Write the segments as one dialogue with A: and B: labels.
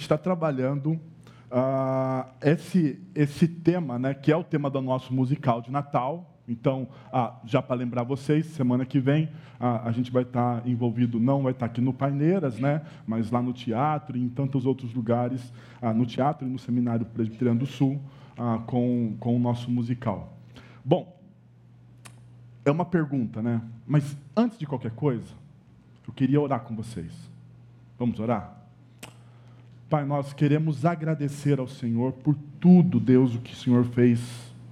A: gente está trabalhando uh, esse, esse tema, né, que é o tema do nosso musical de Natal. Então, ah, já para lembrar vocês, semana que vem ah, a gente vai estar envolvido, não vai estar aqui no Paineiras, né, mas lá no teatro e em tantos outros lugares, ah, no teatro e no Seminário Presbiteriano do Sul, ah, com, com o nosso musical. Bom, é uma pergunta, né? Mas antes de qualquer coisa, eu queria orar com vocês. Vamos orar? Pai, nós queremos agradecer ao Senhor por tudo, Deus, o que o Senhor fez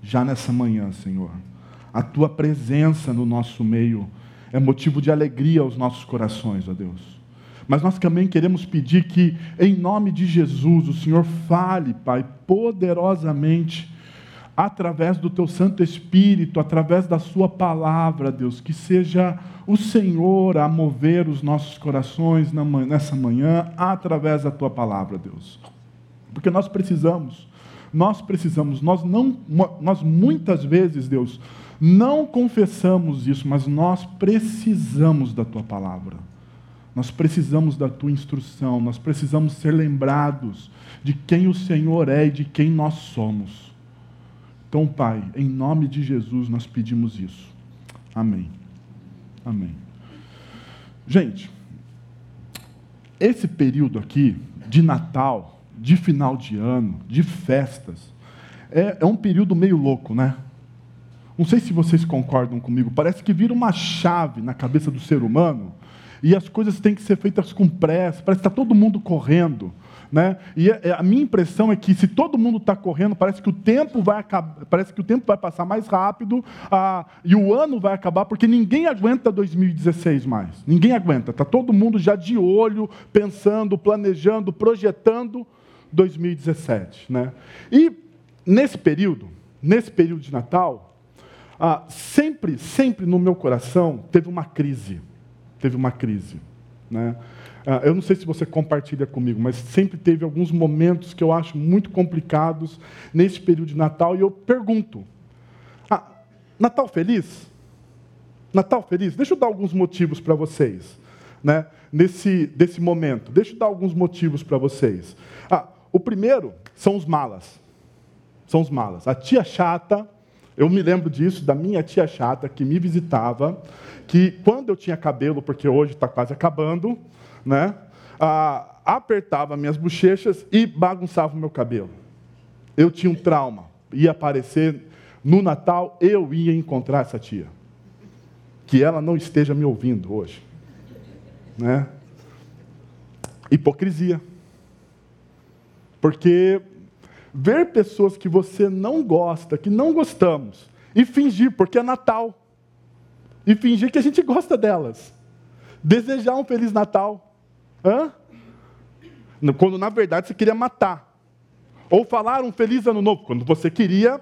A: já nessa manhã, Senhor. A tua presença no nosso meio é motivo de alegria aos nossos corações, ó Deus. Mas nós também queremos pedir que, em nome de Jesus, o Senhor fale, Pai, poderosamente, através do Teu Santo Espírito, através da Sua palavra, Deus, que seja o Senhor a mover os nossos corações nessa manhã através da tua palavra, Deus. Porque nós precisamos, nós precisamos, nós não, nós muitas vezes, Deus, não confessamos isso, mas nós precisamos da tua palavra. Nós precisamos da tua instrução, nós precisamos ser lembrados de quem o Senhor é e de quem nós somos. Então, Pai, em nome de Jesus nós pedimos isso. Amém. Amém. Gente, esse período aqui de Natal, de final de ano, de festas, é, é um período meio louco, né? Não sei se vocês concordam comigo, parece que vira uma chave na cabeça do ser humano e as coisas têm que ser feitas com pressa, parece que está todo mundo correndo. Né? E é, é, a minha impressão é que se todo mundo está correndo, parece que o tempo vai acabar, parece que o tempo vai passar mais rápido ah, e o ano vai acabar porque ninguém aguenta 2016 mais. Ninguém aguenta. Está todo mundo já de olho, pensando, planejando, projetando 2017, né? E nesse período, nesse período de Natal, ah, sempre, sempre no meu coração teve uma crise, teve uma crise, né? Ah, eu não sei se você compartilha comigo, mas sempre teve alguns momentos que eu acho muito complicados nesse período de Natal e eu pergunto: ah, Natal feliz? Natal feliz? Deixa eu dar alguns motivos para vocês, né? Nesse desse momento. Deixa eu dar alguns motivos para vocês. Ah, o primeiro são os malas. São os malas. A tia chata, eu me lembro disso, da minha tia chata que me visitava, que quando eu tinha cabelo, porque hoje está quase acabando, né? Ah, apertava minhas bochechas e bagunçava o meu cabelo. Eu tinha um trauma. Ia aparecer no Natal, eu ia encontrar essa tia. Que ela não esteja me ouvindo hoje. Né? Hipocrisia. Porque ver pessoas que você não gosta, que não gostamos, e fingir, porque é Natal, e fingir que a gente gosta delas, desejar um Feliz Natal, Hã? Quando na verdade você queria matar. Ou falar um feliz ano novo, quando você queria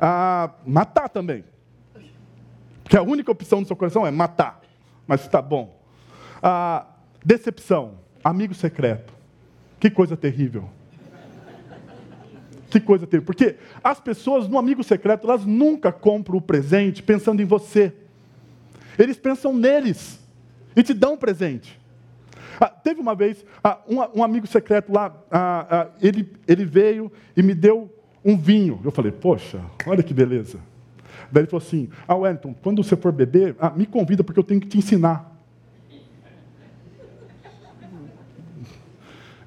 A: ah, matar também. Porque a única opção do seu coração é matar. Mas está bom. Ah, decepção, amigo secreto. Que coisa terrível. Que coisa terrível. Porque as pessoas no amigo secreto, elas nunca compram o presente pensando em você. Eles pensam neles e te dão um presente. Ah, teve uma vez, ah, um, um, amigo secreto lá, ah, ah, ele, ele veio e me deu um vinho. Eu falei, poxa, olha que beleza. Daí ele falou assim: Ah, Wellington, quando você for beber, ah, me convida porque eu tenho que te ensinar.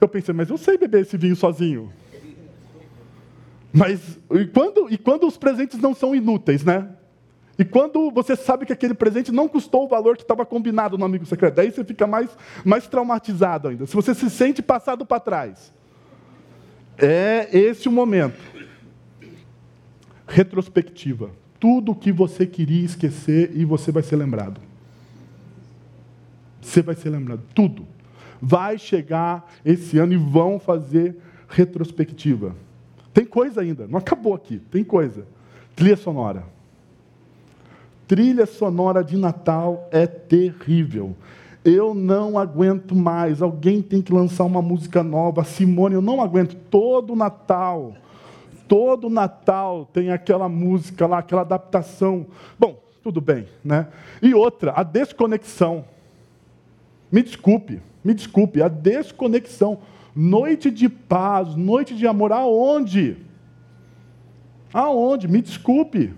A: Eu pensei, mas eu sei beber esse vinho sozinho. Mas e quando, e quando os presentes não são inúteis, né? E quando você sabe que aquele presente não custou o valor que estava combinado no amigo secreto, aí você fica mais, mais traumatizado ainda. Se você se sente passado para trás. É esse o momento. Retrospectiva. Tudo o que você queria esquecer e você vai ser lembrado. Você vai ser lembrado. Tudo. Vai chegar esse ano e vão fazer retrospectiva. Tem coisa ainda, não acabou aqui, tem coisa. Trilha sonora. Trilha sonora de Natal é terrível. Eu não aguento mais. Alguém tem que lançar uma música nova. Simone, eu não aguento. Todo Natal, todo Natal tem aquela música lá, aquela adaptação. Bom, tudo bem, né? E outra, a desconexão. Me desculpe, me desculpe, a desconexão. Noite de paz, noite de amor, aonde? Aonde? Me desculpe.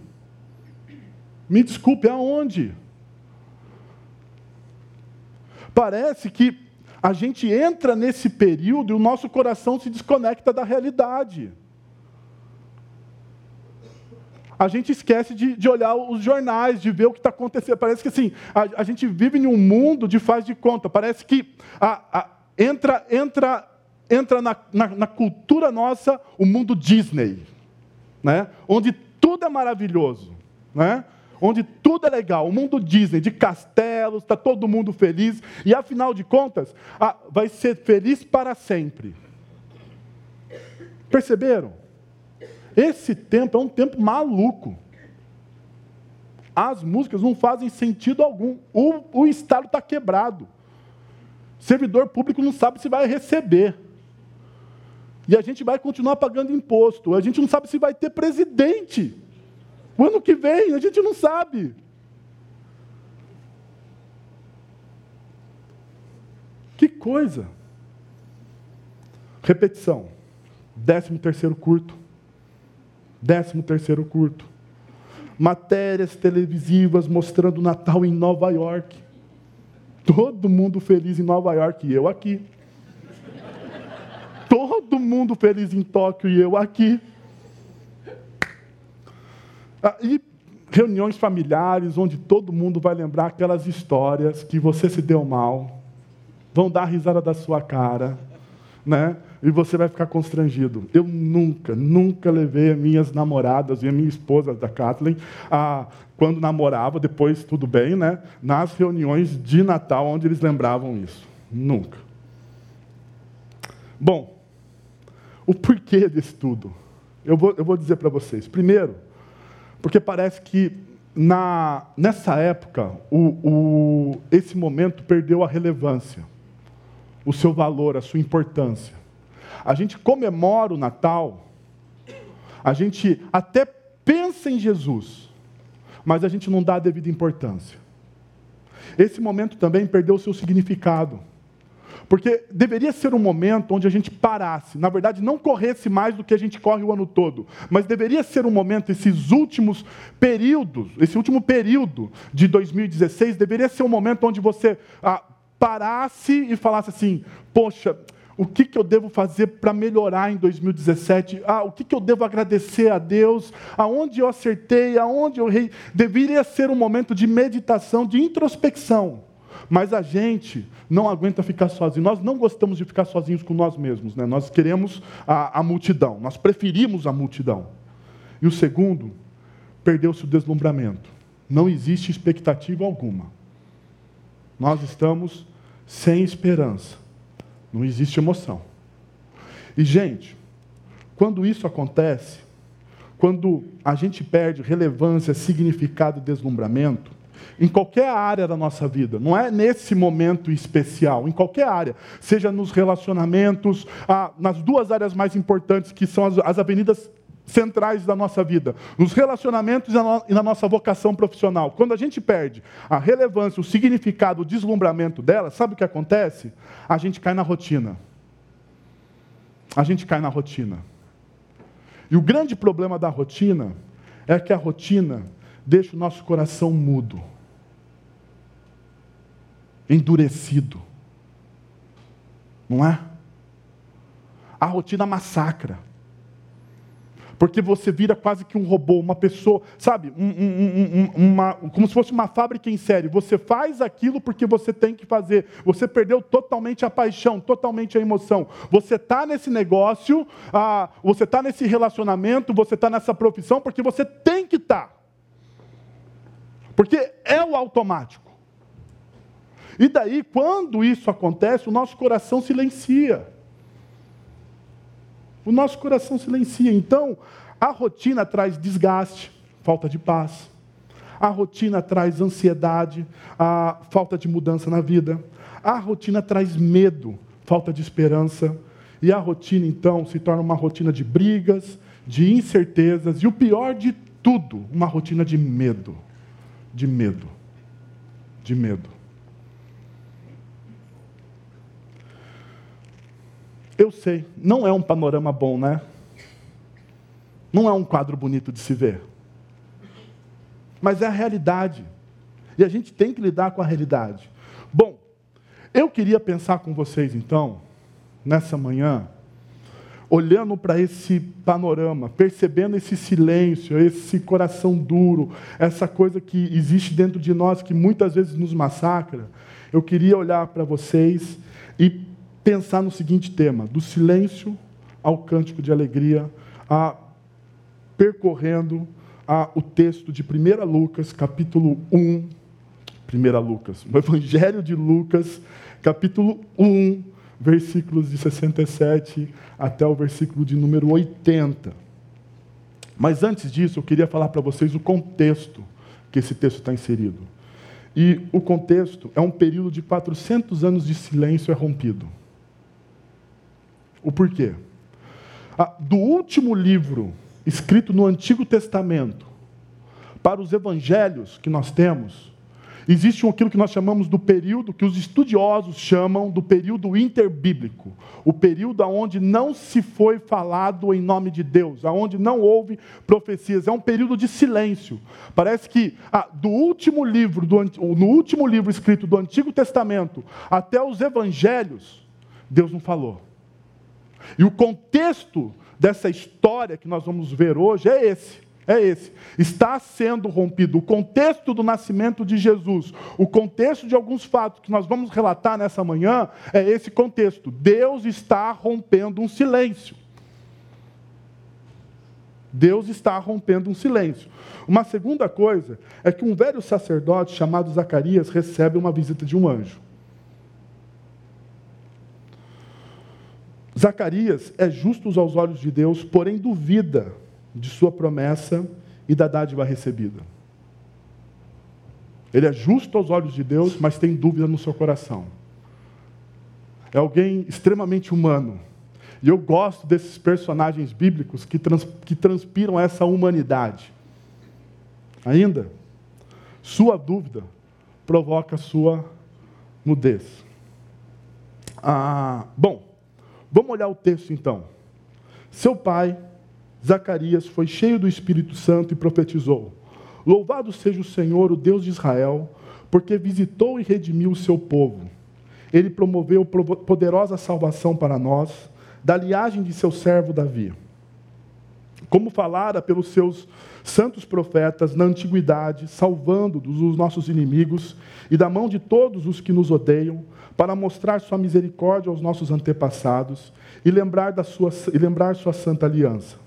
A: Me desculpe, aonde? Parece que a gente entra nesse período e o nosso coração se desconecta da realidade. A gente esquece de, de olhar os jornais, de ver o que está acontecendo. Parece que assim, a, a, gente vive em um mundo de faz de conta. Parece que a, a, entra, entra, entra na, na, na cultura nossa o mundo Disney, né? onde tudo é maravilhoso. Né? Onde tudo é legal, o mundo Disney, de castelos, está todo mundo feliz, e afinal de contas, vai ser feliz para sempre. Perceberam? Esse tempo é um tempo maluco. As músicas não fazem sentido algum. O, o Estado está quebrado. servidor público não sabe se vai receber. E a gente vai continuar pagando imposto. A gente não sabe se vai ter presidente. O ano que vem, a gente não sabe. Que coisa. Repetição. Décimo terceiro curto. Décimo terceiro curto. Matérias televisivas mostrando o Natal em Nova York. Todo mundo feliz em Nova York e eu aqui. Todo mundo feliz em Tóquio e eu aqui. Ah, e reuniões familiares, onde todo mundo vai lembrar aquelas histórias que você se deu mal, vão dar risada da sua cara, né? E você vai ficar constrangido. Eu nunca, nunca levei as minhas namoradas e a minha esposa, da Kathleen, a, quando namorava, depois tudo bem, né? Nas reuniões de Natal, onde eles lembravam isso. Nunca. Bom, o porquê disso tudo? Eu vou, eu vou dizer para vocês. Primeiro, porque parece que na, nessa época o, o, esse momento perdeu a relevância, o seu valor, a sua importância. A gente comemora o Natal, a gente até pensa em Jesus, mas a gente não dá a devida importância. Esse momento também perdeu o seu significado. Porque deveria ser um momento onde a gente parasse, na verdade, não corresse mais do que a gente corre o ano todo, mas deveria ser um momento, esses últimos períodos, esse último período de 2016, deveria ser um momento onde você ah, parasse e falasse assim: poxa, o que, que eu devo fazer para melhorar em 2017? Ah, o que, que eu devo agradecer a Deus? Aonde eu acertei? Aonde eu errei? Deveria ser um momento de meditação, de introspecção. Mas a gente não aguenta ficar sozinho. Nós não gostamos de ficar sozinhos com nós mesmos. Né? Nós queremos a, a multidão, nós preferimos a multidão. E o segundo, perdeu-se o deslumbramento. Não existe expectativa alguma. Nós estamos sem esperança. Não existe emoção. E, gente, quando isso acontece, quando a gente perde relevância, significado e deslumbramento, em qualquer área da nossa vida, não é nesse momento especial, em qualquer área, seja nos relacionamentos, ah, nas duas áreas mais importantes que são as, as avenidas centrais da nossa vida, nos relacionamentos e na nossa vocação profissional. Quando a gente perde a relevância, o significado, o deslumbramento dela, sabe o que acontece? A gente cai na rotina. A gente cai na rotina. E o grande problema da rotina é que a rotina deixa o nosso coração mudo endurecido. Não é? A rotina massacra. Porque você vira quase que um robô, uma pessoa, sabe? Um, um, um, uma, como se fosse uma fábrica em série. Você faz aquilo porque você tem que fazer. Você perdeu totalmente a paixão, totalmente a emoção. Você está nesse negócio, ah, você está nesse relacionamento, você está nessa profissão porque você tem que estar. Tá. Porque é o automático. E daí, quando isso acontece, o nosso coração silencia. O nosso coração silencia. Então, a rotina traz desgaste, falta de paz. A rotina traz ansiedade, a falta de mudança na vida. A rotina traz medo, falta de esperança. E a rotina, então, se torna uma rotina de brigas, de incertezas e o pior de tudo, uma rotina de medo. De medo. De medo. Eu sei, não é um panorama bom, né? Não é um quadro bonito de se ver. Mas é a realidade. E a gente tem que lidar com a realidade. Bom, eu queria pensar com vocês, então, nessa manhã, olhando para esse panorama, percebendo esse silêncio, esse coração duro, essa coisa que existe dentro de nós que muitas vezes nos massacra, eu queria olhar para vocês e pensar no seguinte tema: do silêncio ao cântico de alegria, a, percorrendo a, o texto de 1 Lucas, capítulo 1. 1 Lucas, o Evangelho de Lucas, capítulo 1, versículos de 67 até o versículo de número 80. Mas antes disso, eu queria falar para vocês o contexto que esse texto está inserido. E o contexto é um período de 400 anos de silêncio é rompido. O porquê? Do último livro escrito no Antigo Testamento para os evangelhos que nós temos, existe aquilo que nós chamamos do período, que os estudiosos chamam do período interbíblico. O período onde não se foi falado em nome de Deus, onde não houve profecias. É um período de silêncio. Parece que ah, do último livro, do, no último livro escrito do Antigo Testamento até os evangelhos, Deus não falou. E o contexto dessa história que nós vamos ver hoje é esse. É esse. Está sendo rompido o contexto do nascimento de Jesus, o contexto de alguns fatos que nós vamos relatar nessa manhã, é esse contexto. Deus está rompendo um silêncio. Deus está rompendo um silêncio. Uma segunda coisa é que um velho sacerdote chamado Zacarias recebe uma visita de um anjo. Zacarias é justo aos olhos de Deus, porém duvida de sua promessa e da dádiva recebida. Ele é justo aos olhos de Deus, mas tem dúvida no seu coração. É alguém extremamente humano. E eu gosto desses personagens bíblicos que, trans, que transpiram essa humanidade. Ainda, sua dúvida provoca sua mudez. Ah, bom, Vamos olhar o texto então. Seu pai, Zacarias, foi cheio do Espírito Santo e profetizou: Louvado seja o Senhor, o Deus de Israel, porque visitou e redimiu o seu povo. Ele promoveu poderosa salvação para nós, da linhagem de seu servo Davi. Como falara pelos seus santos profetas na antiguidade, salvando dos nossos inimigos e da mão de todos os que nos odeiam, para mostrar sua misericórdia aos nossos antepassados e lembrar, da sua, e lembrar sua santa aliança.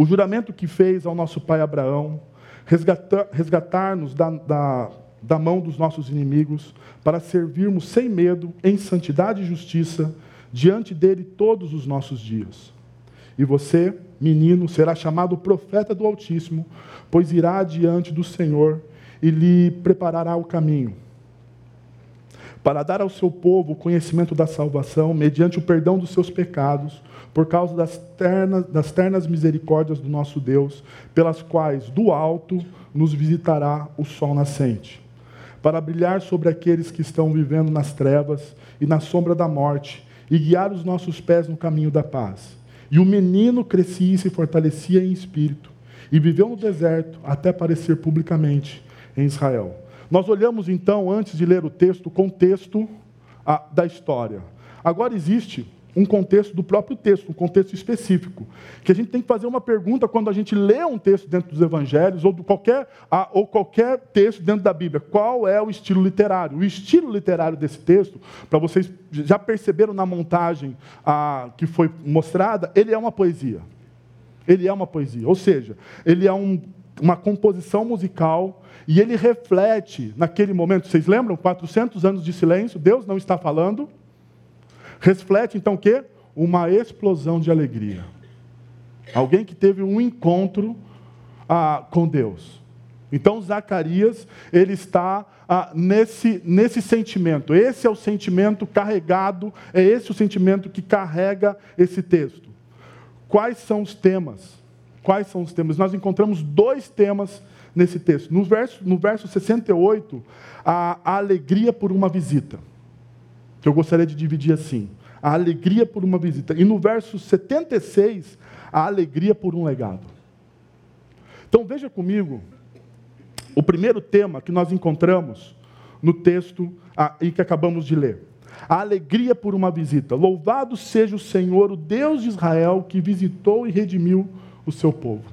A: O juramento que fez ao nosso pai Abraão, resgatar-nos da, da, da mão dos nossos inimigos, para servirmos sem medo, em santidade e justiça, diante dele todos os nossos dias. E você, menino, será chamado profeta do Altíssimo, pois irá diante do Senhor e lhe preparará o caminho para dar ao seu povo o conhecimento da salvação, mediante o perdão dos seus pecados, por causa das ternas, das ternas misericórdias do nosso Deus, pelas quais do alto nos visitará o sol nascente, para brilhar sobre aqueles que estão vivendo nas trevas e na sombra da morte, e guiar os nossos pés no caminho da paz. E o menino crescia e se fortalecia em espírito, e viveu no deserto até aparecer publicamente em Israel. Nós olhamos então, antes de ler o texto, o contexto da história. Agora existe um contexto do próprio texto, um contexto específico, que a gente tem que fazer uma pergunta quando a gente lê um texto dentro dos evangelhos ou, qualquer, a, ou qualquer texto dentro da Bíblia. Qual é o estilo literário? O estilo literário desse texto, para vocês já perceberam na montagem a, que foi mostrada, ele é uma poesia. Ele é uma poesia, ou seja, ele é um, uma composição musical e ele reflete naquele momento, vocês lembram? 400 anos de silêncio, Deus não está falando. Reflete então o quê? Uma explosão de alegria. Alguém que teve um encontro ah, com Deus. Então Zacarias, ele está ah, nesse, nesse sentimento. Esse é o sentimento carregado, é esse o sentimento que carrega esse texto. Quais são os temas? Quais são os temas? Nós encontramos dois temas nesse texto. No verso, no verso 68, a, a alegria por uma visita. Que eu gostaria de dividir assim. a alegria por uma visita. E no verso 76, a alegria por um legado. Então veja comigo o primeiro tema que nós encontramos no texto ah, em que acabamos de ler. A alegria por uma visita. Louvado seja o Senhor, o Deus de Israel, que visitou e redimiu o seu povo.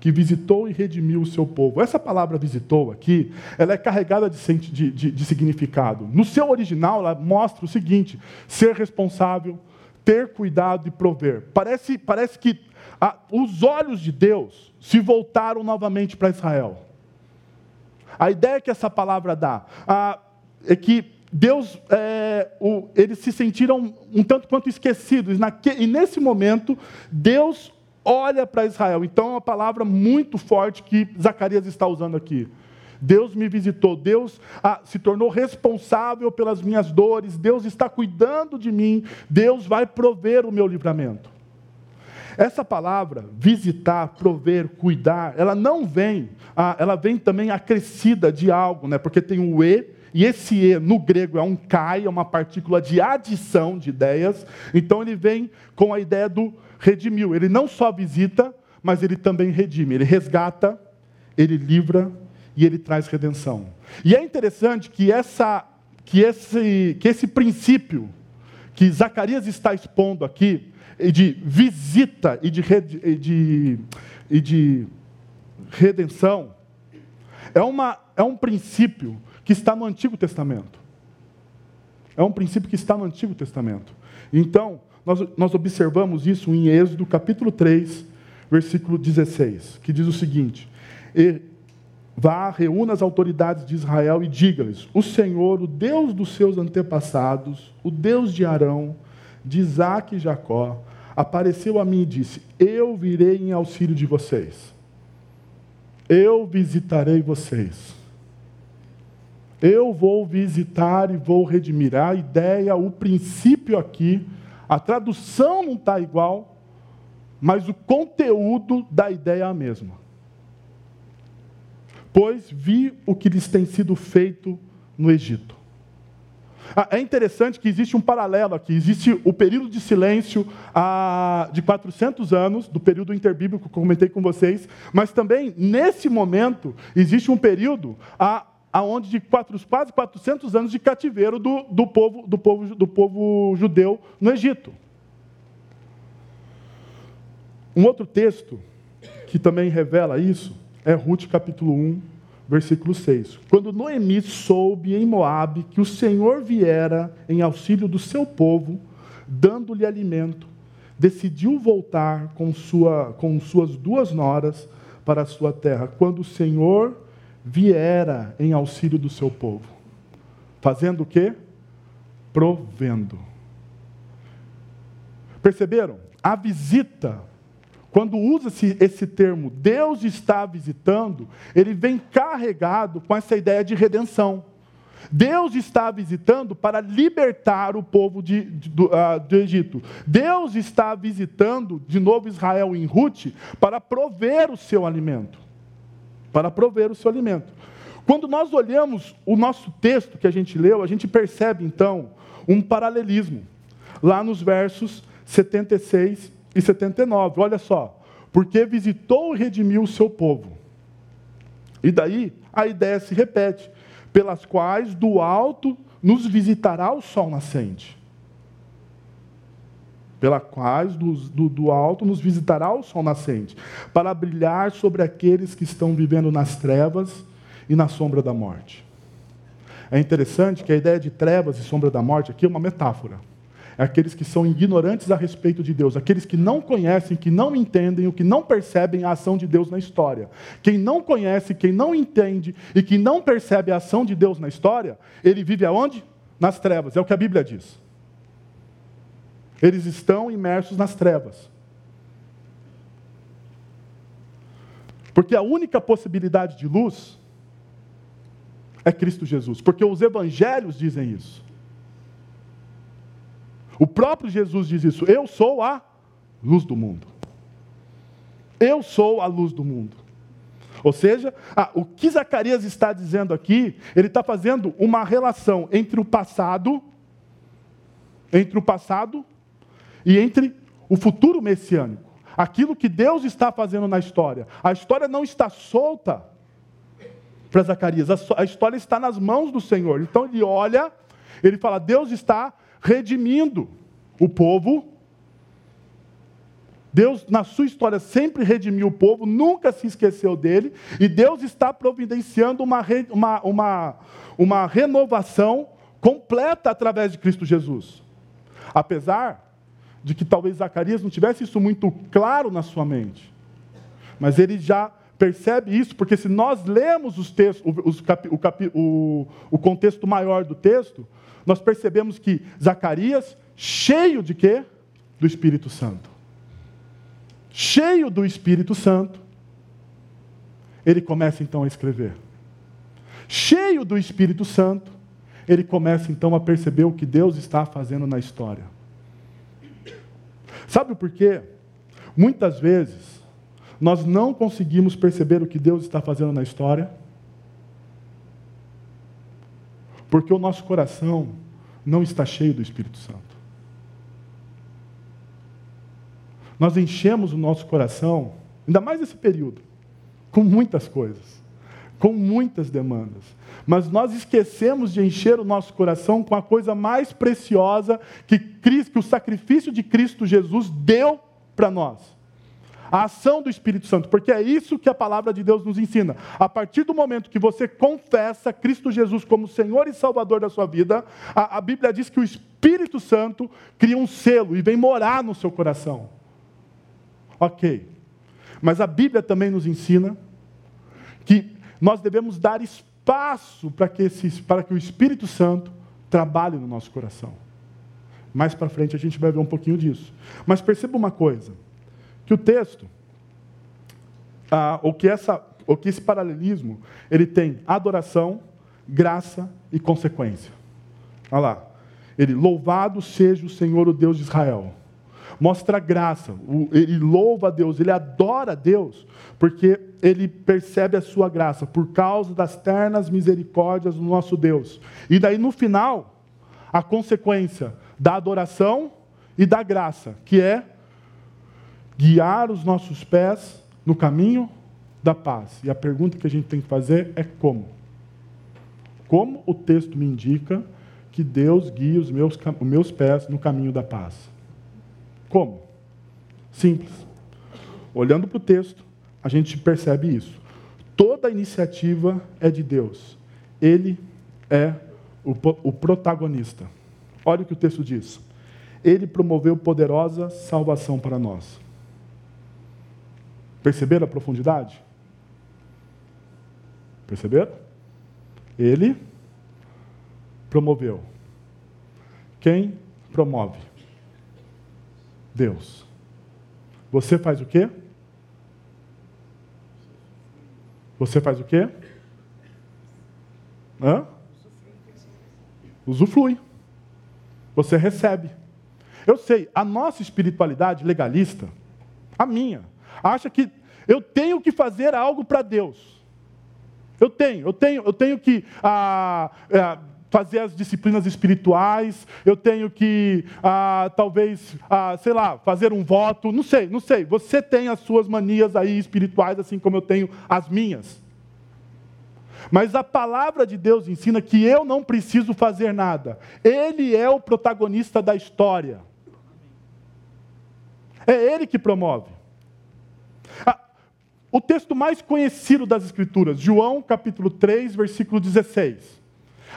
A: Que visitou e redimiu o seu povo. Essa palavra visitou aqui, ela é carregada de, de, de, de significado. No seu original, ela mostra o seguinte: ser responsável, ter cuidado e prover. Parece, parece que ah, os olhos de Deus se voltaram novamente para Israel. A ideia que essa palavra dá ah, é que Deus, é, o, eles se sentiram um tanto quanto esquecidos. Naque, e nesse momento, Deus olha para Israel. Então é uma palavra muito forte que Zacarias está usando aqui. Deus me visitou, Deus ah, se tornou responsável pelas minhas dores, Deus está cuidando de mim, Deus vai prover o meu livramento. Essa palavra, visitar, prover, cuidar, ela não vem, ah, ela vem também acrescida de algo, né? porque tem o E, e esse E no grego é um kai, é uma partícula de adição de ideias, então ele vem com a ideia do redimiu. Ele não só visita, mas ele também redime, ele resgata, ele livra e ele traz redenção. E é interessante que, essa, que, esse, que esse princípio que Zacarias está expondo aqui, de visita e de, e de, e de redenção, é, uma, é um princípio que está no Antigo Testamento. É um princípio que está no Antigo Testamento. Então, nós, nós observamos isso em Êxodo capítulo 3, versículo 16, que diz o seguinte: Vá, reúna as autoridades de Israel e diga-lhes: O Senhor, o Deus dos seus antepassados, o Deus de Arão, de Isaac e Jacó, apareceu a mim e disse: Eu virei em auxílio de vocês. Eu visitarei vocês. Eu vou visitar e vou redimir. A ideia, o princípio aqui, a tradução não está igual, mas o conteúdo da ideia é a mesma pois vi o que lhes tem sido feito no Egito. Ah, é interessante que existe um paralelo aqui. Existe o período de silêncio ah, de 400 anos, do período interbíblico que eu comentei com vocês, mas também, nesse momento, existe um período ah, aonde de quatro, quase 400 anos de cativeiro do, do, povo, do, povo, do povo judeu no Egito. Um outro texto que também revela isso é Ruth capítulo 1, versículo 6. Quando Noemi soube em Moabe que o Senhor viera em auxílio do seu povo, dando-lhe alimento, decidiu voltar com, sua, com suas duas noras para a sua terra, quando o Senhor viera em auxílio do seu povo. Fazendo o quê? Provendo. Perceberam? A visita quando usa-se esse termo, Deus está visitando, ele vem carregado com essa ideia de redenção. Deus está visitando para libertar o povo de, de, do, uh, do, Egito. Deus está visitando de novo Israel em Ruth para prover o seu alimento. Para prover o seu alimento. Quando nós olhamos o nosso texto que a gente leu, a gente percebe então um paralelismo. Lá nos versos 76 e 79. Olha só. Porque visitou e redimiu o seu povo. E daí a ideia se repete: pelas quais do alto nos visitará o sol nascente. Pela quais do, do, do, alto nos visitará o sol nascente, para brilhar sobre aqueles que estão vivendo nas trevas e na sombra da morte. É interessante que a ideia de trevas e sombra da morte aqui é uma metáfora é aqueles que são ignorantes a respeito de Deus, aqueles que não conhecem, que não entendem, o que não percebem a ação de Deus na história. Quem não conhece, quem não entende e que não percebe a ação de Deus na história, ele vive aonde? Nas trevas, é o que a Bíblia diz. Eles estão imersos nas trevas. Porque a única possibilidade de luz é Cristo Jesus, porque os evangelhos dizem isso. O próprio Jesus diz isso: Eu sou a luz do mundo. Eu sou a luz do mundo. Ou seja, ah, o que Zacarias está dizendo aqui, ele está fazendo uma relação entre o passado entre o passado e entre o futuro messiânico. Aquilo que Deus está fazendo na história. A história não está solta para Zacarias, a história está nas mãos do Senhor. Então ele olha, ele fala: Deus está redimindo o povo. Deus, na sua história, sempre redimiu o povo, nunca se esqueceu dele, e Deus está providenciando uma, uma, uma, uma renovação completa através de Cristo Jesus. Apesar de que talvez Zacarias não tivesse isso muito claro na sua mente, mas ele já percebe isso, porque se nós lemos os textos, o, o, o contexto maior do texto, nós percebemos que Zacarias, cheio de quê? Do Espírito Santo. Cheio do Espírito Santo, ele começa então a escrever. Cheio do Espírito Santo, ele começa então a perceber o que Deus está fazendo na história. Sabe por quê? Muitas vezes nós não conseguimos perceber o que Deus está fazendo na história, porque o nosso coração não está cheio do Espírito Santo. Nós enchemos o nosso coração, ainda mais nesse período, com muitas coisas, com muitas demandas. Mas nós esquecemos de encher o nosso coração com a coisa mais preciosa que, Cristo, que o sacrifício de Cristo Jesus deu para nós a ação do Espírito Santo, porque é isso que a palavra de Deus nos ensina. A partir do momento que você confessa Cristo Jesus como Senhor e Salvador da sua vida, a, a Bíblia diz que o Espírito Santo cria um selo e vem morar no seu coração. Ok. Mas a Bíblia também nos ensina que nós devemos dar espaço para que, esse, para que o Espírito Santo trabalhe no nosso coração. Mais para frente a gente vai ver um pouquinho disso. Mas perceba uma coisa que o texto, ah, que essa, ou que esse paralelismo, ele tem adoração, graça e consequência. Olha lá. Ele, louvado seja o Senhor, o Deus de Israel. Mostra graça, ele louva a Deus, ele adora a Deus, porque ele percebe a sua graça, por causa das ternas misericórdias do nosso Deus. E daí no final, a consequência da adoração e da graça, que é guiar os nossos pés no caminho da paz. E a pergunta que a gente tem que fazer é como? Como o texto me indica que Deus guia os meus, os meus pés no caminho da paz? Como? Simples. Olhando para o texto, a gente percebe isso. Toda iniciativa é de Deus. Ele é o, o protagonista. Olha o que o texto diz. Ele promoveu poderosa salvação para nós. Perceberam a profundidade? Perceberam? Ele promoveu. Quem promove? Deus. Você faz o quê? Você faz o quê? Hã? Usufrui. Você recebe. Eu sei, a nossa espiritualidade legalista, a minha, acha que eu tenho que fazer algo para Deus. Eu tenho, eu tenho, eu tenho que ah, ah, fazer as disciplinas espirituais, eu tenho que ah, talvez, ah, sei lá, fazer um voto, não sei, não sei. Você tem as suas manias aí espirituais, assim como eu tenho as minhas. Mas a palavra de Deus ensina que eu não preciso fazer nada. Ele é o protagonista da história. É ele que promove. Ah, o texto mais conhecido das Escrituras, João capítulo 3, versículo 16.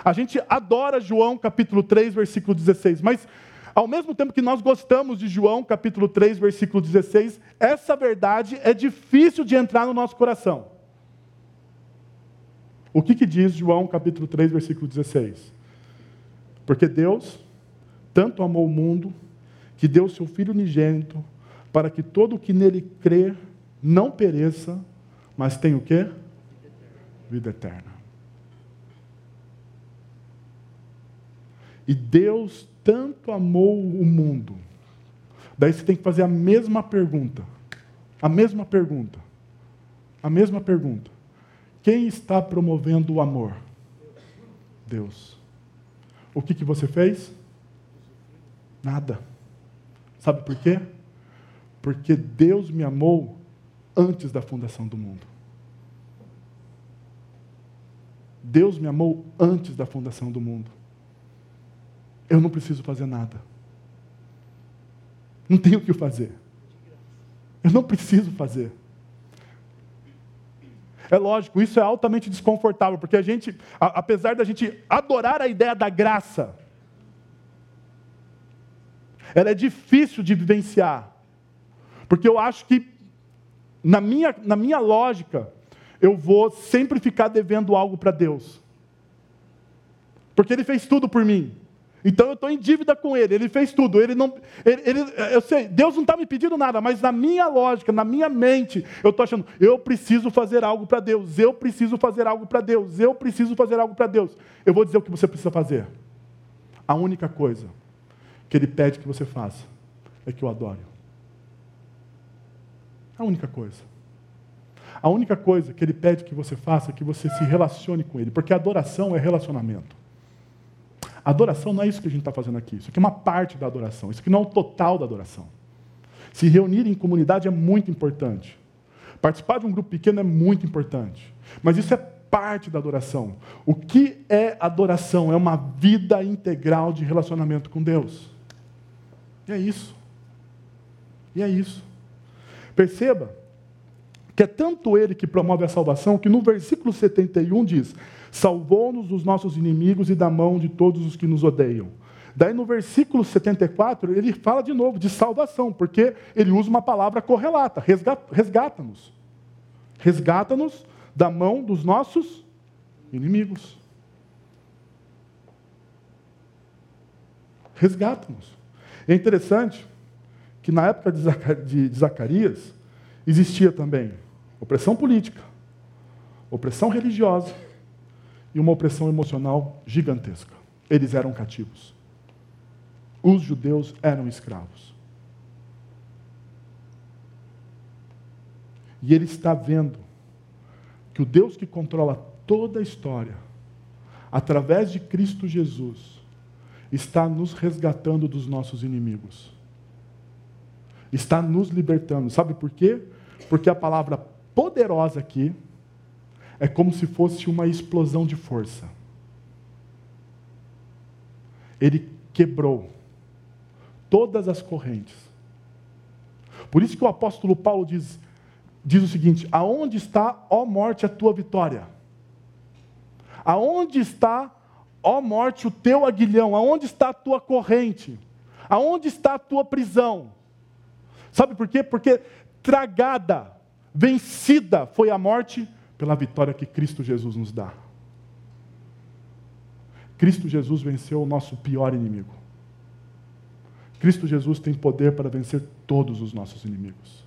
A: A gente adora João capítulo 3, versículo 16, mas ao mesmo tempo que nós gostamos de João capítulo 3, versículo 16, essa verdade é difícil de entrar no nosso coração. O que, que diz João capítulo 3, versículo 16? Porque Deus tanto amou o mundo que deu seu Filho unigênito para que todo o que nele crer não pereça, mas tenha o quê? Vida eterna. E Deus tanto amou o mundo. Daí você tem que fazer a mesma pergunta. A mesma pergunta. A mesma pergunta. Quem está promovendo o amor? Deus. O que, que você fez? Nada. Sabe por quê? Porque Deus me amou antes da fundação do mundo. Deus me amou antes da fundação do mundo. Eu não preciso fazer nada. Não tenho o que fazer. Eu não preciso fazer. É lógico, isso é altamente desconfortável, porque a gente, a, apesar da gente adorar a ideia da graça, ela é difícil de vivenciar. Porque eu acho que, na minha, na minha lógica, eu vou sempre ficar devendo algo para Deus. Porque Ele fez tudo por mim. Então eu estou em dívida com Ele, Ele fez tudo. Ele não, ele, ele eu sei, Deus não está me pedindo nada, mas na minha lógica, na minha mente, eu estou achando, eu preciso fazer algo para Deus, eu preciso fazer algo para Deus, eu preciso fazer algo para Deus. Eu vou dizer o que você precisa fazer. A única coisa que Ele pede que você faça é que eu adore. A única coisa. A única coisa que Ele pede que você faça é que você se relacione com Ele, porque adoração é relacionamento. Adoração não é isso que a gente está fazendo aqui. Isso aqui é uma parte da adoração. Isso aqui não é o total da adoração. Se reunir em comunidade é muito importante. Participar de um grupo pequeno é muito importante. Mas isso é parte da adoração. O que é adoração? É uma vida integral de relacionamento com Deus. E é isso. E é isso. Perceba que é tanto Ele que promove a salvação que no versículo 71 diz: salvou-nos dos nossos inimigos e da mão de todos os que nos odeiam. Daí no versículo 74, ele fala de novo de salvação, porque ele usa uma palavra correlata: resgata-nos. Resgata-nos da mão dos nossos inimigos. Resgata-nos. É interessante que na época de Zacarias existia também opressão política, opressão religiosa e uma opressão emocional gigantesca. Eles eram cativos. Os judeus eram escravos. E ele está vendo que o Deus que controla toda a história, através de Cristo Jesus, está nos resgatando dos nossos inimigos. Está nos libertando. Sabe por quê? Porque a palavra poderosa aqui é como se fosse uma explosão de força. Ele quebrou todas as correntes. Por isso que o apóstolo Paulo diz, diz o seguinte: Aonde está, ó morte, a tua vitória? Aonde está, ó morte, o teu aguilhão? Aonde está a tua corrente? Aonde está a tua prisão? Sabe por quê? Porque tragada, vencida foi a morte pela vitória que Cristo Jesus nos dá. Cristo Jesus venceu o nosso pior inimigo. Cristo Jesus tem poder para vencer todos os nossos inimigos.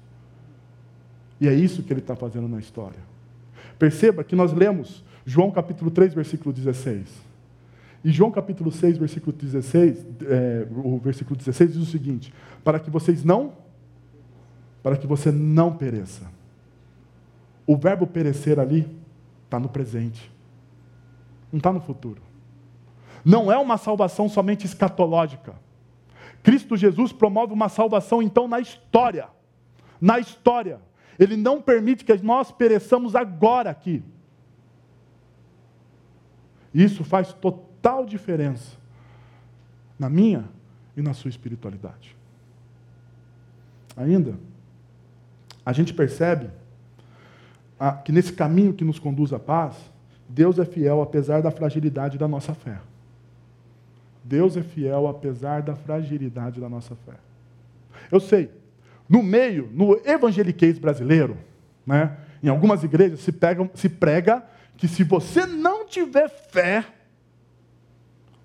A: E é isso que ele está fazendo na história. Perceba que nós lemos João capítulo 3, versículo 16. E João capítulo 6, versículo 16, é, o versículo 16 diz o seguinte: para que vocês não, para que você não pereça. O verbo perecer ali está no presente, não está no futuro. Não é uma salvação somente escatológica. Cristo Jesus promove uma salvação, então, na história. Na história. Ele não permite que nós pereçamos agora aqui. Isso faz total diferença na minha e na sua espiritualidade. Ainda, a gente percebe que nesse caminho que nos conduz à paz, Deus é fiel apesar da fragilidade da nossa fé. Deus é fiel apesar da fragilidade da nossa fé. Eu sei, no meio, no evangeliquez brasileiro, né, em algumas igrejas se, pega, se prega que se você não tiver fé,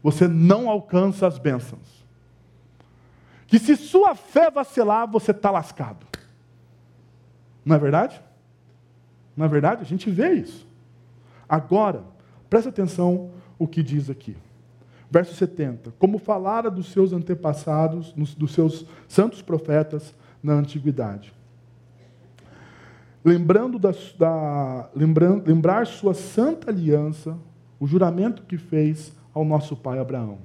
A: você não alcança as bênçãos. Que se sua fé vacilar, você está lascado. Não é verdade? Na verdade, a gente vê isso. Agora, preste atenção o que diz aqui. Verso 70. Como falara dos seus antepassados, dos seus santos profetas na antiguidade. Lembrando da, da lembrar sua santa aliança, o juramento que fez ao nosso pai Abraão.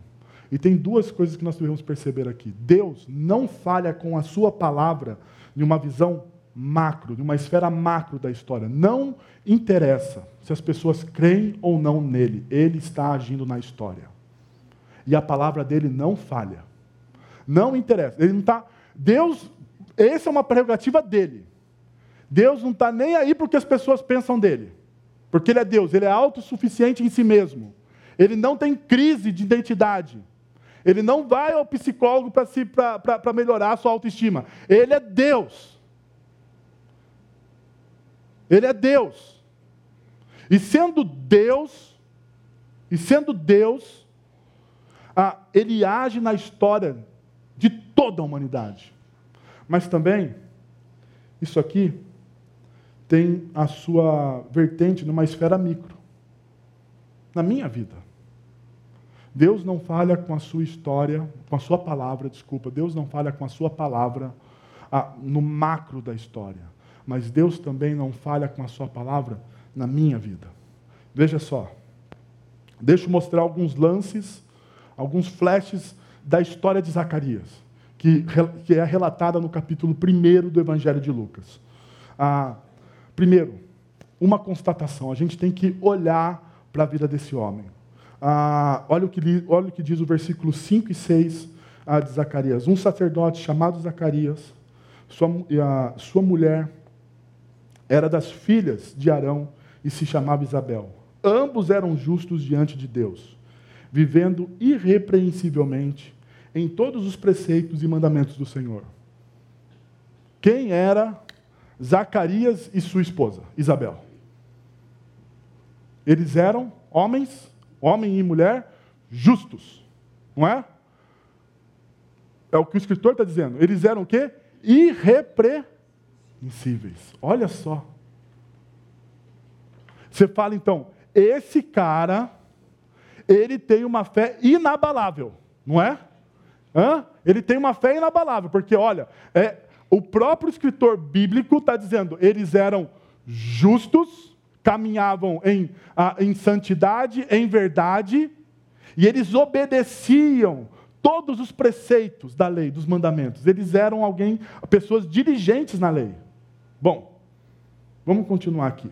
A: E tem duas coisas que nós devemos perceber aqui. Deus não falha com a sua palavra em uma visão macro, de uma esfera macro da história. Não interessa se as pessoas creem ou não nele, ele está agindo na história. E a palavra dele não falha. Não interessa. Ele não está. Deus, essa é uma prerrogativa dele. Deus não está nem aí porque as pessoas pensam dele. Porque ele é Deus, ele é autossuficiente em si mesmo. Ele não tem crise de identidade. Ele não vai ao psicólogo para melhorar a sua autoestima. Ele é Deus. Ele é Deus. E sendo Deus, e sendo Deus, ele age na história de toda a humanidade. Mas também, isso aqui tem a sua vertente numa esfera micro. Na minha vida. Deus não falha com a sua história, com a sua palavra, desculpa. Deus não falha com a sua palavra no macro da história mas Deus também não falha com a sua palavra na minha vida. Veja só. Deixa eu mostrar alguns lances, alguns flashes da história de Zacarias, que, que é relatada no capítulo 1 do Evangelho de Lucas. Ah, primeiro, uma constatação: a gente tem que olhar para a vida desse homem. Ah, olha, o que, olha o que diz o versículo 5 e 6 ah, de Zacarias. Um sacerdote chamado Zacarias, sua, a, sua mulher era das filhas de Arão e se chamava Isabel. Ambos eram justos diante de Deus, vivendo irrepreensivelmente em todos os preceitos e mandamentos do Senhor. Quem era Zacarias e sua esposa, Isabel? Eles eram homens, homem e mulher, justos, não é? É o que o escritor está dizendo. Eles eram o quê? Irrepreensíveis insíveis. Olha só. Você fala então, esse cara, ele tem uma fé inabalável, não é? Hã? Ele tem uma fé inabalável, porque olha, é, o próprio escritor bíblico está dizendo, eles eram justos, caminhavam em, em santidade, em verdade, e eles obedeciam todos os preceitos da lei, dos mandamentos. Eles eram alguém, pessoas dirigentes na lei. Bom, vamos continuar aqui.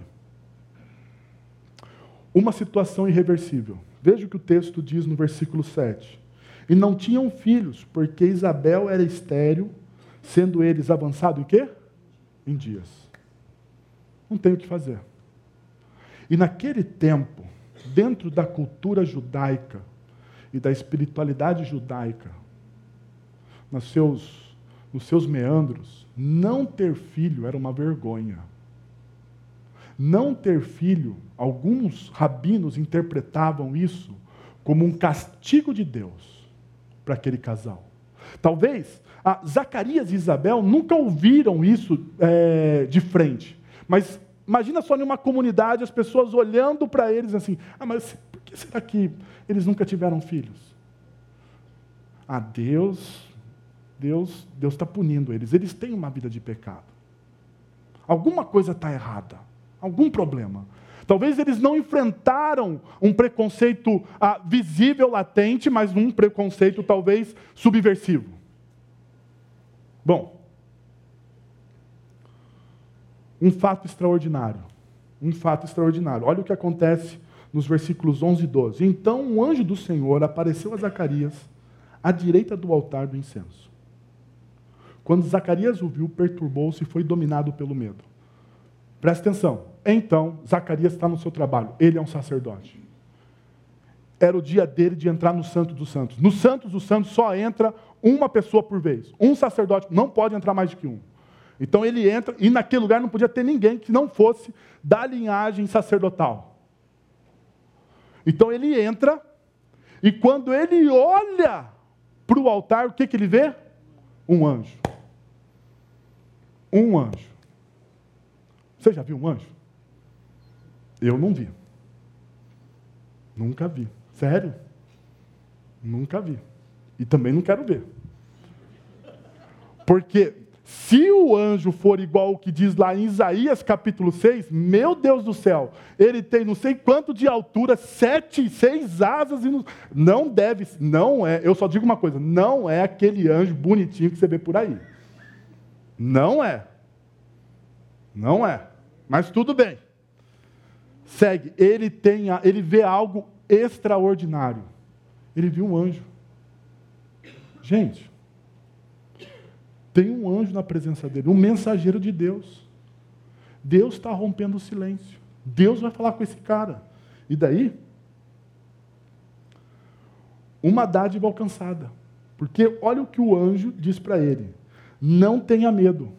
A: Uma situação irreversível. Veja o que o texto diz no versículo 7. E não tinham filhos, porque Isabel era estéril, sendo eles avançados em quê? Em dias. Não tem o que fazer. E naquele tempo, dentro da cultura judaica e da espiritualidade judaica, nos seus nos seus meandros, não ter filho era uma vergonha. Não ter filho, alguns rabinos interpretavam isso como um castigo de Deus para aquele casal. Talvez a Zacarias e Isabel nunca ouviram isso é, de frente, mas imagina só numa comunidade as pessoas olhando para eles assim: ah, mas por que será que eles nunca tiveram filhos? Ah, Deus Deus Deus está punindo eles. Eles têm uma vida de pecado. Alguma coisa está errada. Algum problema. Talvez eles não enfrentaram um preconceito ah, visível, latente, mas um preconceito talvez subversivo. Bom, um fato extraordinário. Um fato extraordinário. Olha o que acontece nos versículos 11 e 12. Então um anjo do Senhor apareceu a Zacarias à direita do altar do incenso. Quando Zacarias o viu, perturbou-se e foi dominado pelo medo. Presta atenção. Então, Zacarias está no seu trabalho. Ele é um sacerdote. Era o dia dele de entrar no Santo dos Santos. No Santos dos Santos só entra uma pessoa por vez. Um sacerdote não pode entrar mais do que um. Então ele entra, e naquele lugar não podia ter ninguém que não fosse da linhagem sacerdotal. Então ele entra, e quando ele olha para o altar, o que, que ele vê? Um anjo um anjo. Você já viu um anjo? Eu não vi. Nunca vi. Sério? Nunca vi. E também não quero ver. Porque Se o anjo for igual o que diz lá em Isaías capítulo 6, meu Deus do céu, ele tem não sei quanto de altura, sete, seis asas, e não, não deve, não é, eu só digo uma coisa, não é aquele anjo bonitinho que você vê por aí. Não é. Não é. Mas tudo bem. Segue. Ele tem, ele vê algo extraordinário. Ele viu um anjo. Gente, tem um anjo na presença dele, um mensageiro de Deus. Deus está rompendo o silêncio. Deus vai falar com esse cara. E daí? Uma dádiva alcançada. Porque olha o que o anjo diz para ele: não tenha medo.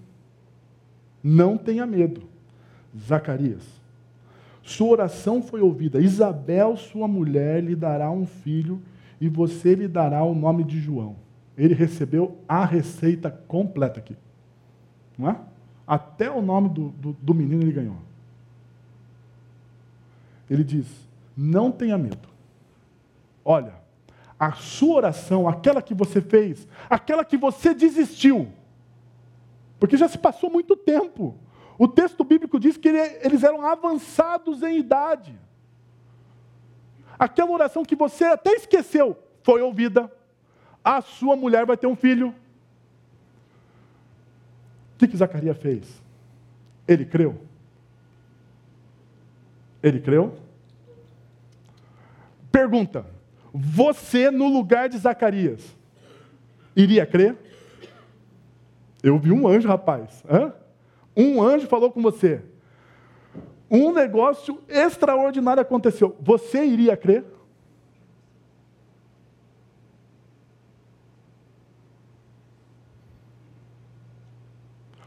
A: Não tenha medo. Zacarias, sua oração foi ouvida. Isabel, sua mulher, lhe dará um filho e você lhe dará o nome de João ele recebeu a receita completa aqui. Não é? Até o nome do, do, do menino ele ganhou. Ele diz: não tenha medo. Olha, a sua oração, aquela que você fez, aquela que você desistiu, porque já se passou muito tempo. O texto bíblico diz que eles eram avançados em idade. Aquela oração que você até esqueceu foi ouvida, a sua mulher vai ter um filho. O que, que Zacarias fez? Ele creu. Ele creu? Pergunta: você no lugar de Zacarias iria crer? Eu vi um anjo, rapaz. Hã? Um anjo falou com você. Um negócio extraordinário aconteceu. Você iria crer?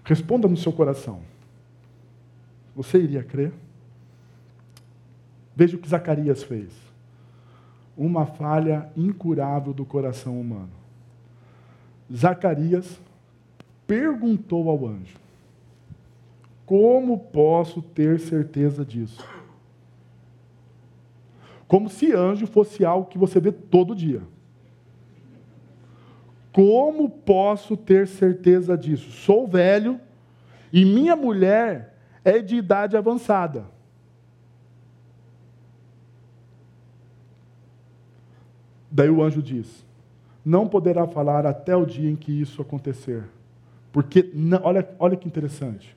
A: Responda no seu coração. Você iria crer? Veja o que Zacarias fez. Uma falha incurável do coração humano. Zacarias perguntou ao anjo: Como posso ter certeza disso? Como se anjo fosse algo que você vê todo dia. Como posso ter certeza disso? Sou velho e minha mulher é de idade avançada. Daí o anjo diz: Não poderá falar até o dia em que isso acontecer. Porque, olha, olha que interessante.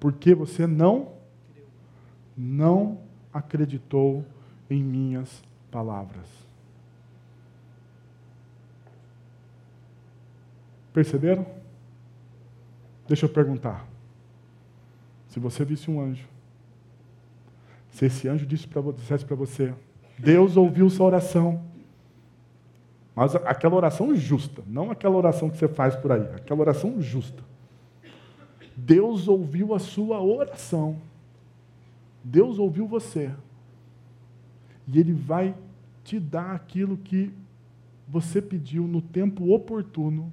A: Porque você não, não acreditou em minhas palavras. Perceberam? Deixa eu perguntar. Se você visse um anjo, se esse anjo dissesse para você, Deus ouviu sua oração, mas aquela oração justa, não aquela oração que você faz por aí, aquela oração justa. Deus ouviu a sua oração. Deus ouviu você. E Ele vai te dar aquilo que você pediu no tempo oportuno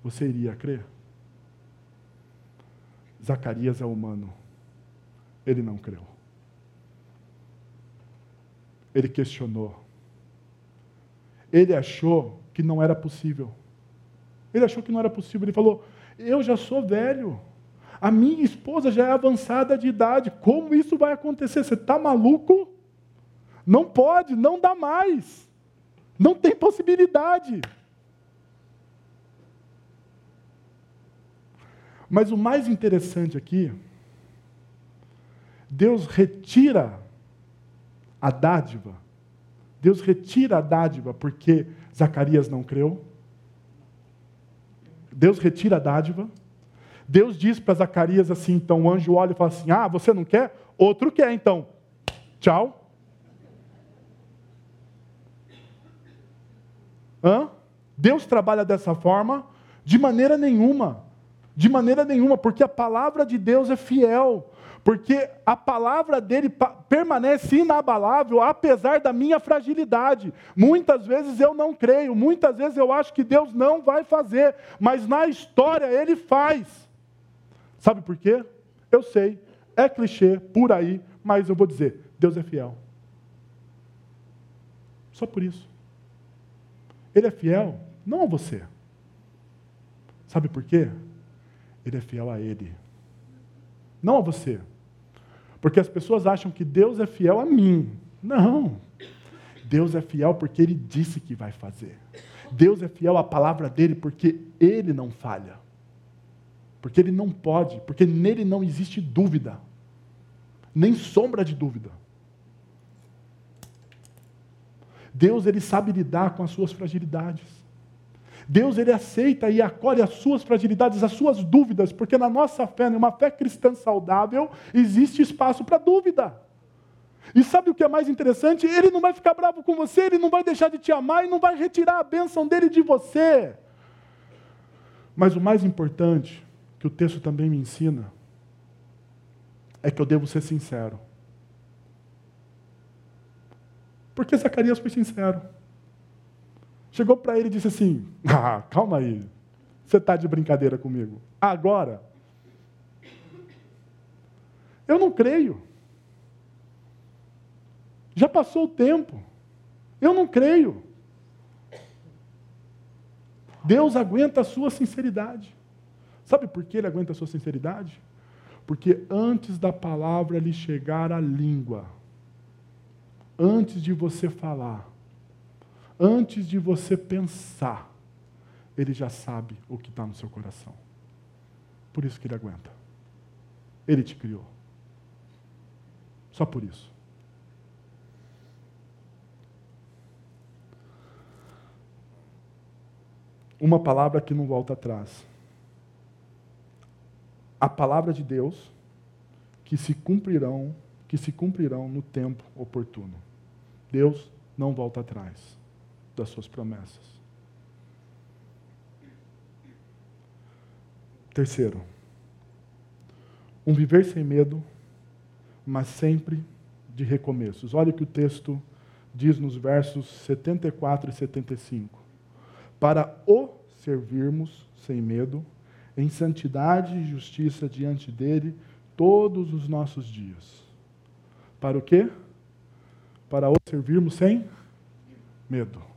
A: você iria crer? Zacarias é humano. Ele não creu. Ele questionou. Ele achou que não era possível. Ele achou que não era possível. Ele falou: Eu já sou velho. A minha esposa já é avançada de idade. Como isso vai acontecer? Você está maluco? Não pode, não dá mais. Não tem possibilidade. Mas o mais interessante aqui, Deus retira a dádiva. Deus retira a dádiva porque Zacarias não creu. Deus retira a dádiva. Deus diz para Zacarias assim, então o anjo olha e fala assim: Ah, você não quer? Outro quer, então. Tchau. Hã? Deus trabalha dessa forma? De maneira nenhuma. De maneira nenhuma, porque a palavra de Deus é fiel. Porque a palavra dele permanece inabalável, apesar da minha fragilidade. Muitas vezes eu não creio, muitas vezes eu acho que Deus não vai fazer, mas na história ele faz. Sabe por quê? Eu sei, é clichê por aí, mas eu vou dizer: Deus é fiel. Só por isso. Ele é fiel, não a você. Sabe por quê? Ele é fiel a Ele. Não a você. Porque as pessoas acham que Deus é fiel a mim. Não. Deus é fiel porque Ele disse que vai fazer. Deus é fiel à palavra dele porque Ele não falha. Porque Ele não pode, porque nele não existe dúvida, nem sombra de dúvida. Deus ele sabe lidar com as suas fragilidades. Deus ele aceita e acolhe as suas fragilidades, as suas dúvidas, porque na nossa fé, numa fé cristã saudável, existe espaço para dúvida. E sabe o que é mais interessante? Ele não vai ficar bravo com você, ele não vai deixar de te amar e não vai retirar a bênção dele de você. Mas o mais importante, que o texto também me ensina, é que eu devo ser sincero. Porque Zacarias foi sincero. Chegou para ele e disse assim: Ah, calma aí, você está de brincadeira comigo. Agora, eu não creio. Já passou o tempo. Eu não creio. Deus aguenta a sua sinceridade. Sabe por que ele aguenta a sua sinceridade? Porque antes da palavra lhe chegar à língua, antes de você falar, antes de você pensar, ele já sabe o que está no seu coração. Por isso que ele aguenta. Ele te criou. Só por isso. Uma palavra que não volta atrás. A palavra de Deus que se cumprirão, que se cumprirão no tempo oportuno. Deus não volta atrás das suas promessas. Terceiro, um viver sem medo, mas sempre de recomeços. Olha o que o texto diz nos versos 74 e 75. Para o servirmos sem medo, em santidade e justiça diante dele todos os nossos dias. Para o quê? Para o servirmos sem medo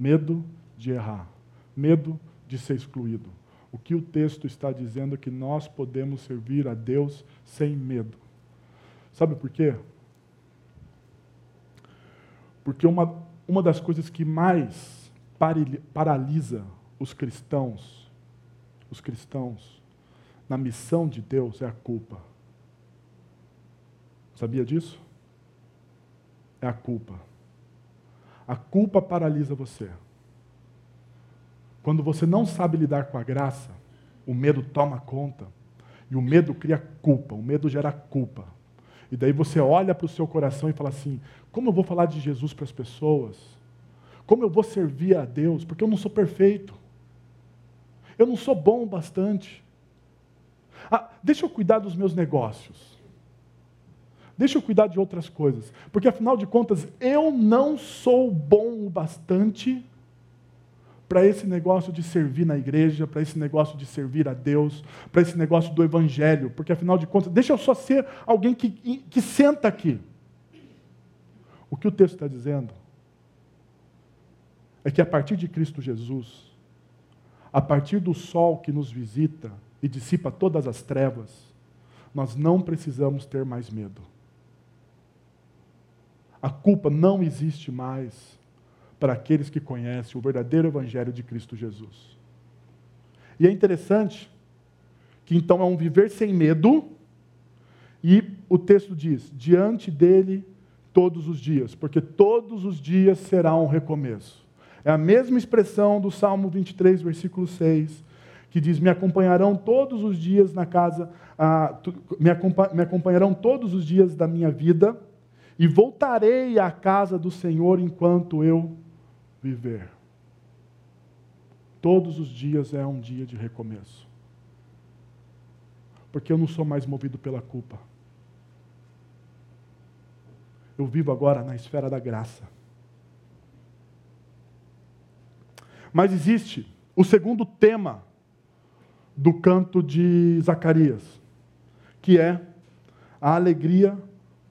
A: medo de errar, medo de ser excluído. O que o texto está dizendo é que nós podemos servir a Deus sem medo. Sabe por quê? Porque uma, uma das coisas que mais paralisa os cristãos, os cristãos, na missão de Deus é a culpa. Sabia disso? É a culpa. A culpa paralisa você. Quando você não sabe lidar com a graça, o medo toma conta. E o medo cria culpa, o medo gera culpa. E daí você olha para o seu coração e fala assim: como eu vou falar de Jesus para as pessoas? Como eu vou servir a Deus? Porque eu não sou perfeito. Eu não sou bom o bastante. Ah, deixa eu cuidar dos meus negócios. Deixa eu cuidar de outras coisas. Porque afinal de contas, eu não sou bom o bastante para esse negócio de servir na igreja, para esse negócio de servir a Deus, para esse negócio do evangelho. Porque afinal de contas, deixa eu só ser alguém que, que senta aqui. O que o texto está dizendo é que a partir de Cristo Jesus, a partir do sol que nos visita e dissipa todas as trevas, nós não precisamos ter mais medo. A culpa não existe mais para aqueles que conhecem o verdadeiro Evangelho de Cristo Jesus. E é interessante que então é um viver sem medo, e o texto diz: diante dele todos os dias, porque todos os dias será um recomeço. É a mesma expressão do Salmo 23, versículo 6, que diz: Me acompanharão todos os dias na casa, ah, me, me acompanharão todos os dias da minha vida e voltarei à casa do Senhor enquanto eu viver. Todos os dias é um dia de recomeço. Porque eu não sou mais movido pela culpa. Eu vivo agora na esfera da graça. Mas existe o segundo tema do canto de Zacarias, que é a alegria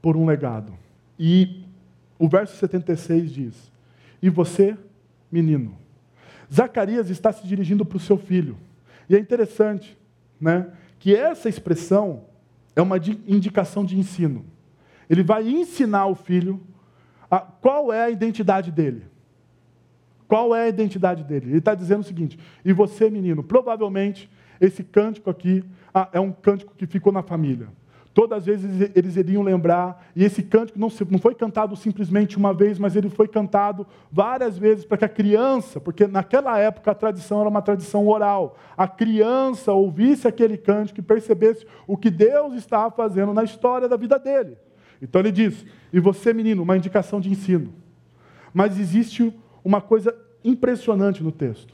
A: por um legado. E o verso 76 diz: E você, menino? Zacarias está se dirigindo para o seu filho. E é interessante né, que essa expressão é uma indicação de ensino. Ele vai ensinar o filho a, qual é a identidade dele. Qual é a identidade dele? Ele está dizendo o seguinte: e você, menino, provavelmente esse cântico aqui ah, é um cântico que ficou na família. Todas as vezes eles iriam lembrar, e esse cântico não, foi cantado simplesmente uma vez, mas ele foi cantado várias vezes para que a criança, porque naquela época a tradição era uma tradição oral, a criança ouvisse aquele cântico e percebesse o que Deus estava fazendo na história da vida dele. Então ele diz: e você, menino, uma indicação de ensino. Mas existe uma coisa impressionante no texto,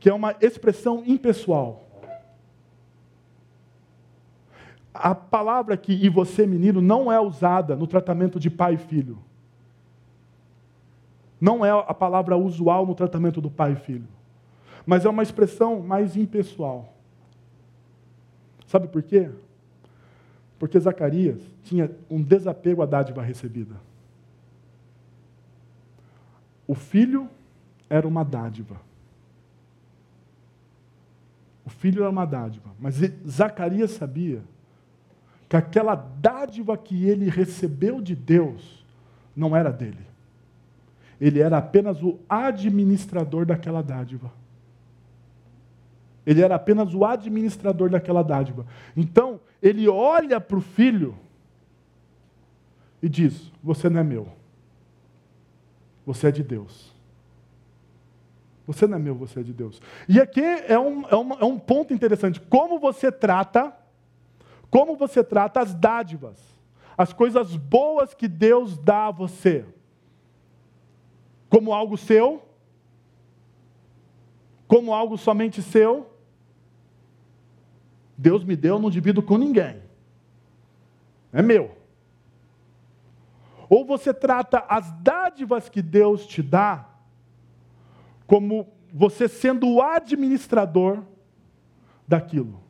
A: que é uma expressão impessoal. A palavra aqui, e você, menino, não é usada no tratamento de pai e filho. Não é a palavra usual no tratamento do pai e filho. Mas é uma expressão mais impessoal. Sabe por quê? Porque Zacarias tinha um desapego à dádiva recebida. O filho era uma dádiva. O filho era uma dádiva. Mas Zacarias sabia que aquela dádiva que ele recebeu de Deus não era dele. Ele era apenas o administrador daquela dádiva. Ele era apenas o administrador daquela dádiva. Então, ele olha para o filho e diz: Você não é meu. Você é de Deus. Você não é meu, você é de Deus. E aqui é um, é, um, é um ponto interessante. Como você trata, como você trata as dádivas, as coisas boas que Deus dá a você. Como algo seu? Como algo somente seu? Deus me deu, eu não divido com ninguém. É meu. Ou você trata as dádivas que Deus te dá como você sendo o administrador daquilo.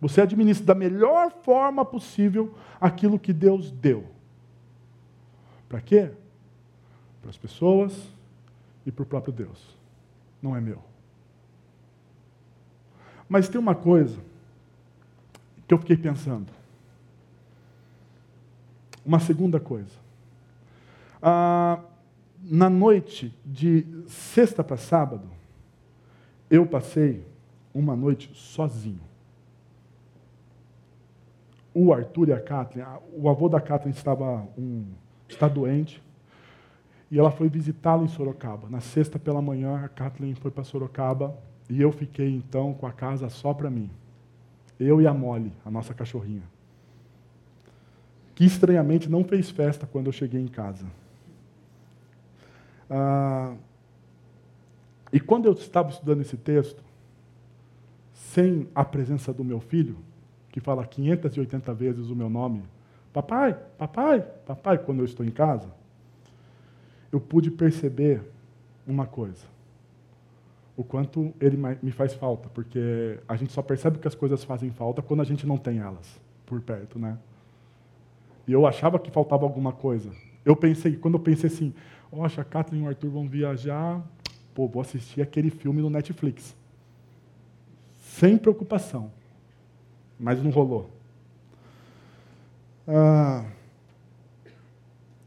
A: Você administra da melhor forma possível aquilo que Deus deu. Para quê? Para as pessoas e para o próprio Deus. Não é meu. Mas tem uma coisa que eu fiquei pensando. Uma segunda coisa. Ah, na noite de sexta para sábado, eu passei uma noite sozinho. O Arthur e a Kathleen, o avô da Kathleen estava um, está doente, e ela foi visitá-lo em Sorocaba. Na sexta pela manhã, a Kathleen foi para Sorocaba e eu fiquei então com a casa só para mim. Eu e a Molly, a nossa cachorrinha. Que estranhamente não fez festa quando eu cheguei em casa. Ah, e quando eu estava estudando esse texto, sem a presença do meu filho, que fala 580 vezes o meu nome, papai, papai, papai, quando eu estou em casa, eu pude perceber uma coisa o quanto ele me faz falta, porque a gente só percebe que as coisas fazem falta quando a gente não tem elas por perto, né? E eu achava que faltava alguma coisa. Eu pensei, quando eu pensei assim, poxa, a Kathleen e o Arthur vão viajar, pô, vou assistir aquele filme no Netflix. Sem preocupação. Mas não rolou. Ah,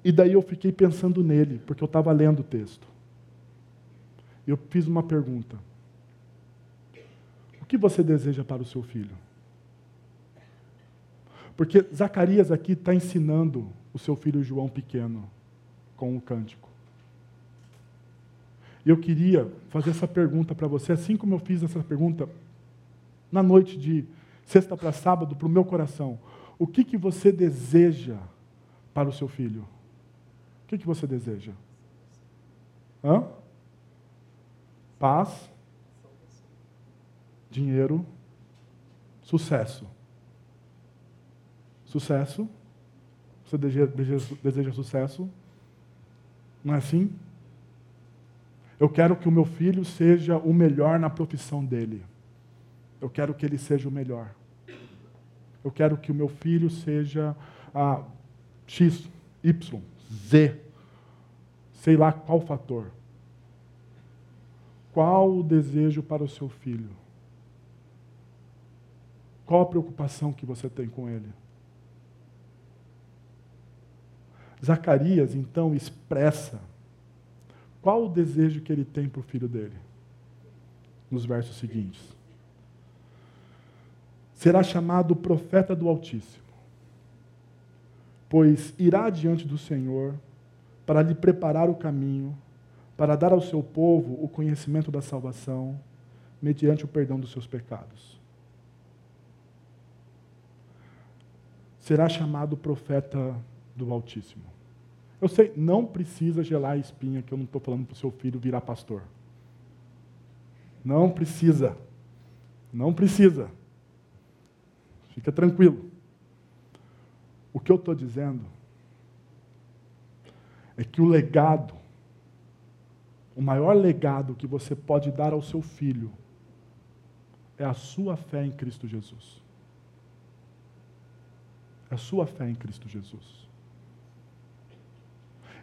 A: e daí eu fiquei pensando nele, porque eu estava lendo o texto eu fiz uma pergunta: O que você deseja para o seu filho? Porque Zacarias aqui está ensinando o seu filho João pequeno com o cântico. E eu queria fazer essa pergunta para você, assim como eu fiz essa pergunta na noite de sexta para sábado, para o meu coração. O que, que você deseja para o seu filho? O que, que você deseja? Hã? paz, dinheiro, sucesso. Sucesso. Você deseja, deseja, deseja sucesso? Não é assim? Eu quero que o meu filho seja o melhor na profissão dele. Eu quero que ele seja o melhor. Eu quero que o meu filho seja a X, Y, Z, sei lá qual fator. Qual o desejo para o seu filho? Qual a preocupação que você tem com ele? Zacarias, então, expressa qual o desejo que ele tem para o filho dele, nos versos seguintes. Será chamado profeta do Altíssimo, pois irá diante do Senhor para lhe preparar o caminho, para dar ao seu povo o conhecimento da salvação, mediante o perdão dos seus pecados. Será chamado profeta do Altíssimo. Eu sei, não precisa gelar a espinha que eu não estou falando para o seu filho virar pastor. Não precisa. Não precisa. Fica tranquilo. O que eu estou dizendo é que o legado, o maior legado que você pode dar ao seu filho, é a sua fé em Cristo Jesus. É a sua fé em Cristo Jesus.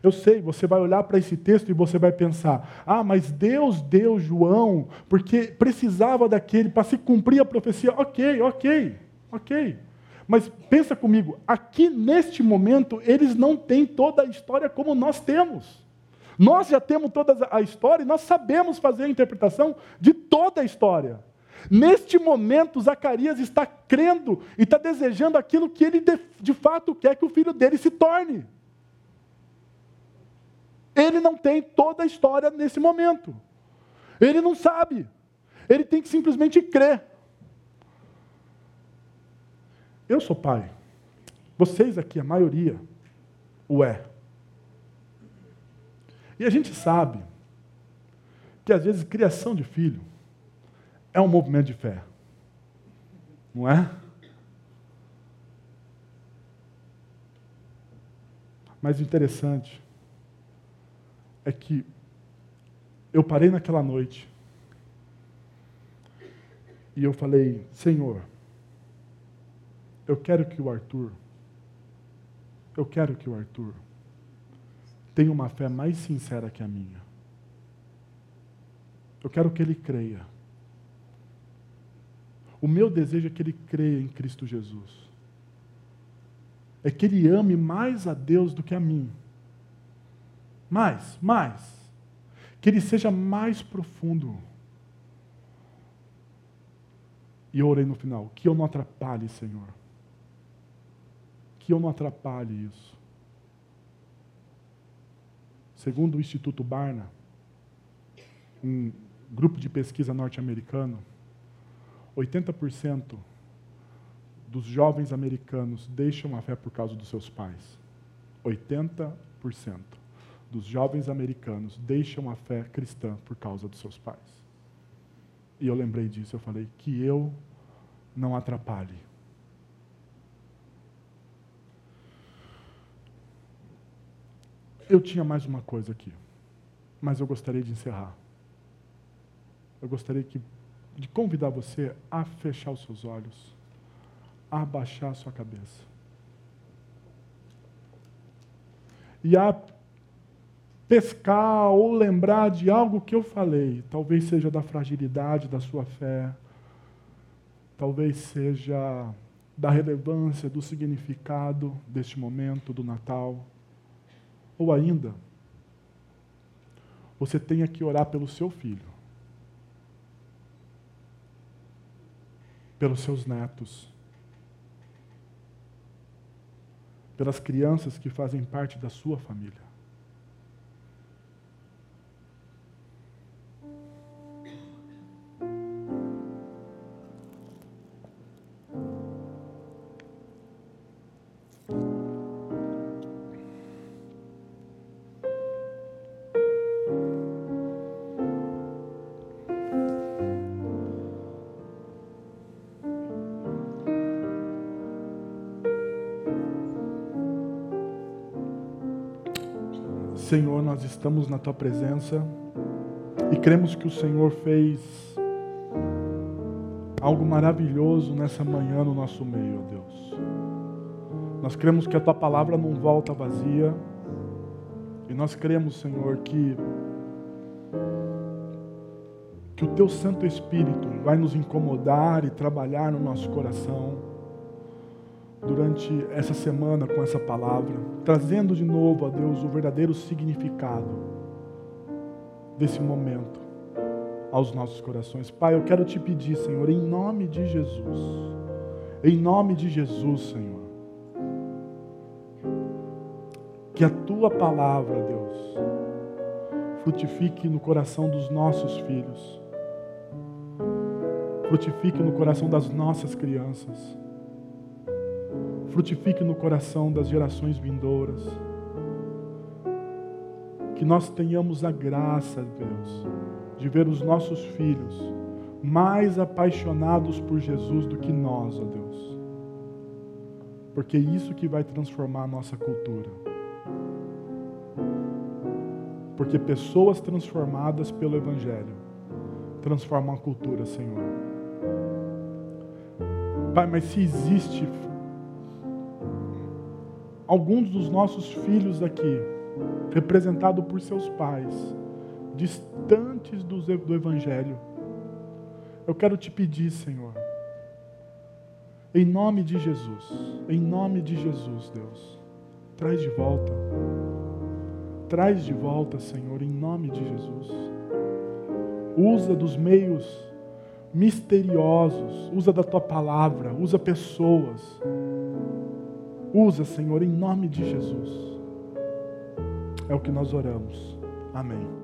A: Eu sei, você vai olhar para esse texto e você vai pensar: ah, mas Deus deu João porque precisava daquele para se cumprir a profecia. Ok, ok, ok. Mas pensa comigo, aqui neste momento, eles não têm toda a história como nós temos. Nós já temos toda a história e nós sabemos fazer a interpretação de toda a história. Neste momento, Zacarias está crendo e está desejando aquilo que ele de, de fato quer que o filho dele se torne. Ele não tem toda a história nesse momento. Ele não sabe. Ele tem que simplesmente crer. Eu sou pai. Vocês aqui, a maioria, o é. E a gente sabe que às vezes criação de filho é um movimento de fé. Não é? Mas o interessante é que eu parei naquela noite e eu falei: Senhor, eu quero que o Arthur, eu quero que o Arthur tenha uma fé mais sincera que a minha. Eu quero que ele creia. O meu desejo é que ele creia em Cristo Jesus. É que ele ame mais a Deus do que a mim. Mais, mais. Que ele seja mais profundo. E eu orei no final: que eu não atrapalhe, Senhor. Que eu não atrapalhe isso. Segundo o Instituto Barna, um grupo de pesquisa norte-americano, 80% dos jovens americanos deixam a fé por causa dos seus pais. 80% dos jovens americanos deixam a fé cristã por causa dos seus pais. E eu lembrei disso, eu falei que eu não atrapalhe. Eu tinha mais uma coisa aqui, mas eu gostaria de encerrar. Eu gostaria que, de convidar você a fechar os seus olhos, a abaixar a sua cabeça. E a pescar ou lembrar de algo que eu falei. Talvez seja da fragilidade da sua fé, talvez seja da relevância, do significado deste momento do Natal. Ou ainda, você tenha que orar pelo seu filho, pelos seus netos, pelas crianças que fazem parte da sua família. Estamos na tua presença e cremos que o Senhor fez algo maravilhoso nessa manhã no nosso meio, ó Deus. Nós cremos que a tua palavra não volta vazia e nós cremos, Senhor, que que o teu Santo Espírito vai nos incomodar e trabalhar no nosso coração durante essa semana com essa palavra, trazendo de novo a Deus o verdadeiro significado desse momento aos nossos corações. Pai, eu quero te pedir, Senhor, em nome de Jesus, em nome de Jesus, Senhor, que a tua palavra, Deus, frutifique no coração dos nossos filhos, frutifique no coração das nossas crianças, frutifique no coração das gerações vindouras. Que nós tenhamos a graça, Deus, de ver os nossos filhos mais apaixonados por Jesus do que nós, ó Deus. Porque é isso que vai transformar a nossa cultura. Porque pessoas transformadas pelo Evangelho transformam a cultura, Senhor. Pai, mas se existe alguns dos nossos filhos aqui, representado por seus pais, distantes do Evangelho. Eu quero te pedir, Senhor, em nome de Jesus, em nome de Jesus, Deus, traz de volta, traz de volta, Senhor, em nome de Jesus. Usa dos meios misteriosos, usa da tua palavra, usa pessoas. Usa, Senhor, em nome de Jesus. É o que nós oramos. Amém.